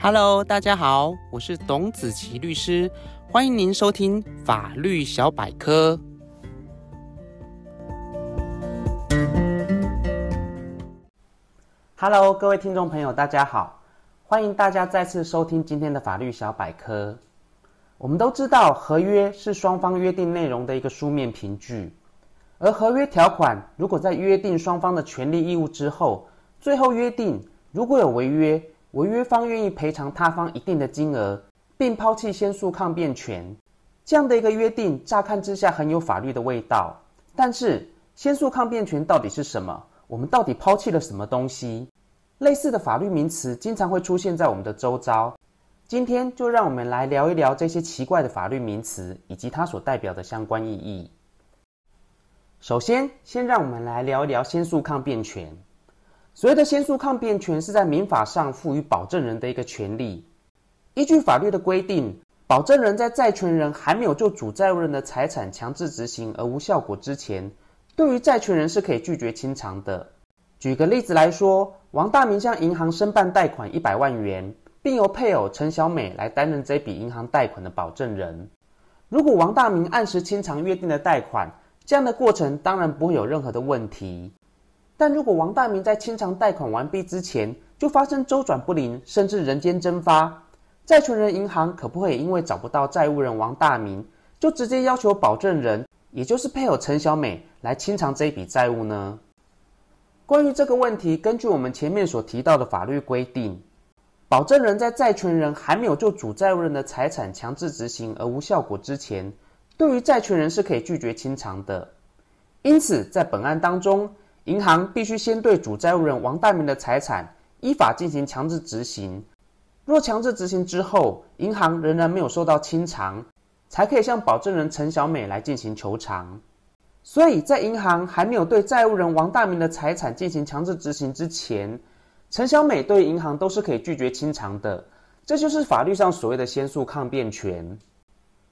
Hello，大家好，我是董子琪律师，欢迎您收听法律小百科。Hello，各位听众朋友，大家好，欢迎大家再次收听今天的法律小百科。我们都知道，合约是双方约定内容的一个书面凭据，而合约条款如果在约定双方的权利义务之后，最后约定如果有违约，违约方愿意赔偿他方一定的金额，并抛弃先诉抗辩权，这样的一个约定，乍看之下很有法律的味道。但是，先诉抗辩权到底是什么？我们到底抛弃了什么东西？类似的法律名词经常会出现在我们的周遭。今天就让我们来聊一聊这些奇怪的法律名词以及它所代表的相关意义。首先，先让我们来聊一聊先诉抗辩权。所谓的先诉抗辩权是在民法上赋予保证人的一个权利。依据法律的规定，保证人在债权人还没有就主债务人的财产强制执行而无效果之前，对于债权人是可以拒绝清偿的。举个例子来说，王大明向银行申办贷款一百万元，并由配偶陈小美来担任这笔银行贷款的保证人。如果王大明按时清偿约定的贷款，这样的过程当然不会有任何的问题。但如果王大明在清偿贷款完毕之前就发生周转不灵，甚至人间蒸发，债权人银行可不可以因为找不到债务人王大明，就直接要求保证人，也就是配偶陈小美来清偿这一笔债务呢？关于这个问题，根据我们前面所提到的法律规定，保证人在债权人还没有就主债务人的财产强制执行而无效果之前，对于债权人是可以拒绝清偿的。因此，在本案当中，银行必须先对主债务人王大明的财产依法进行强制执行。若强制执行之后，银行仍然没有受到清偿，才可以向保证人陈小美来进行求偿。所以在银行还没有对债务人王大明的财产进行强制执行之前，陈小美对银行都是可以拒绝清偿的。这就是法律上所谓的先诉抗辩权。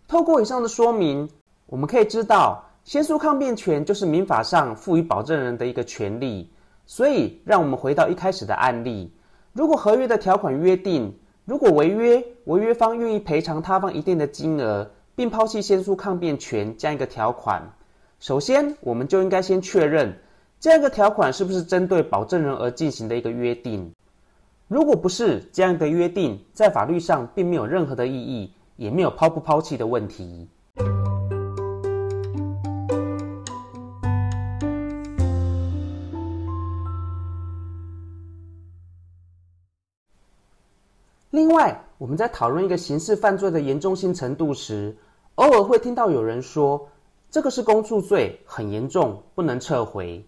透过以上的说明，我们可以知道。先诉抗辩权就是民法上赋予保证人的一个权利，所以让我们回到一开始的案例：如果合约的条款约定，如果违约，违约方愿意赔偿他方一定的金额，并抛弃先诉抗辩权这样一个条款，首先我们就应该先确认这样一个条款是不是针对保证人而进行的一个约定。如果不是这样的约定，在法律上并没有任何的意义，也没有抛不抛弃的问题。另外，我们在讨论一个刑事犯罪的严重性程度时，偶尔会听到有人说：“这个是公诉罪，很严重，不能撤回。”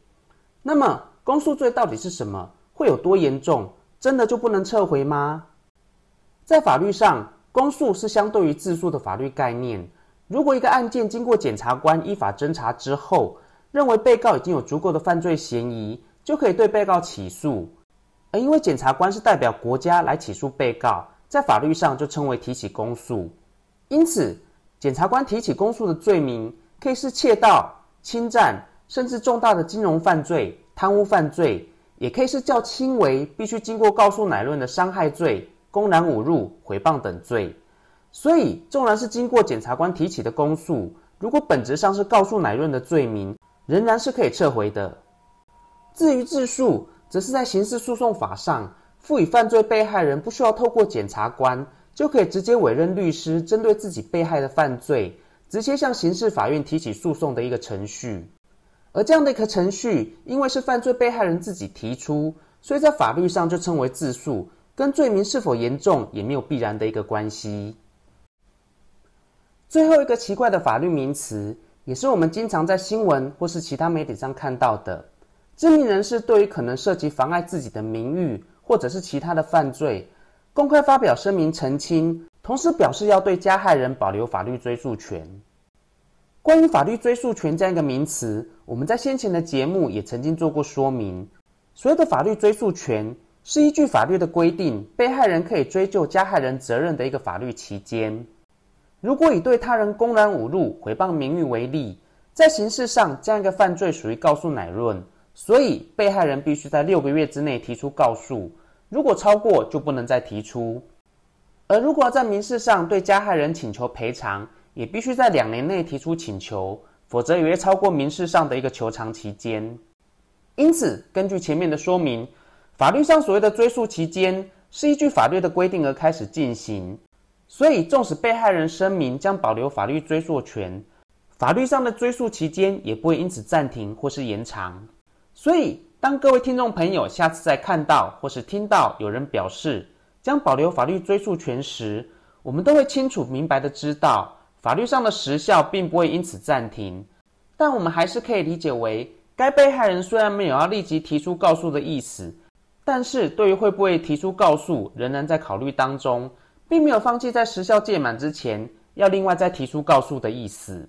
那么，公诉罪到底是什么？会有多严重？真的就不能撤回吗？在法律上，公诉是相对于自诉的法律概念。如果一个案件经过检察官依法侦查之后，认为被告已经有足够的犯罪嫌疑，就可以对被告起诉。而因为检察官是代表国家来起诉被告，在法律上就称为提起公诉。因此，检察官提起公诉的罪名可以是窃盗、侵占，甚至重大的金融犯罪、贪污犯罪，也可以是较轻微、必须经过告诉乃论的伤害罪、公然侮辱、诽谤等罪。所以，纵然是经过检察官提起的公诉，如果本质上是告诉乃论的罪名，仍然是可以撤回的。至于自诉，则是在刑事诉讼法上赋予犯罪被害人不需要透过检察官，就可以直接委任律师，针对自己被害的犯罪，直接向刑事法院提起诉讼的一个程序。而这样的一个程序，因为是犯罪被害人自己提出，所以在法律上就称为自诉，跟罪名是否严重也没有必然的一个关系。最后一个奇怪的法律名词，也是我们经常在新闻或是其他媒体上看到的。知名人士对于可能涉及妨碍自己的名誉或者是其他的犯罪，公开发表声明澄清，同时表示要对加害人保留法律追诉权。关于法律追诉权这样一个名词，我们在先前的节目也曾经做过说明。所谓的法律追诉权，是依据法律的规定，被害人可以追究加害人责任的一个法律期间。如果以对他人公然侮辱、诽谤名誉为例，在刑事上这样一个犯罪属于告诉乃论。所以，被害人必须在六个月之内提出告诉，如果超过就不能再提出。而如果要在民事上对加害人请求赔偿，也必须在两年内提出请求，否则也会超过民事上的一个求偿期间。因此，根据前面的说明，法律上所谓的追诉期间是依据法律的规定而开始进行。所以，纵使被害人声明将保留法律追诉权，法律上的追诉期间也不会因此暂停或是延长。所以，当各位听众朋友下次再看到或是听到有人表示，将保留法律追诉权时，我们都会清楚明白的知道，法律上的时效并不会因此暂停，但我们还是可以理解为，该被害人虽然没有要立即提出告诉的意思，但是对于会不会提出告诉，仍然在考虑当中，并没有放弃在时效届满之前要另外再提出告诉的意思。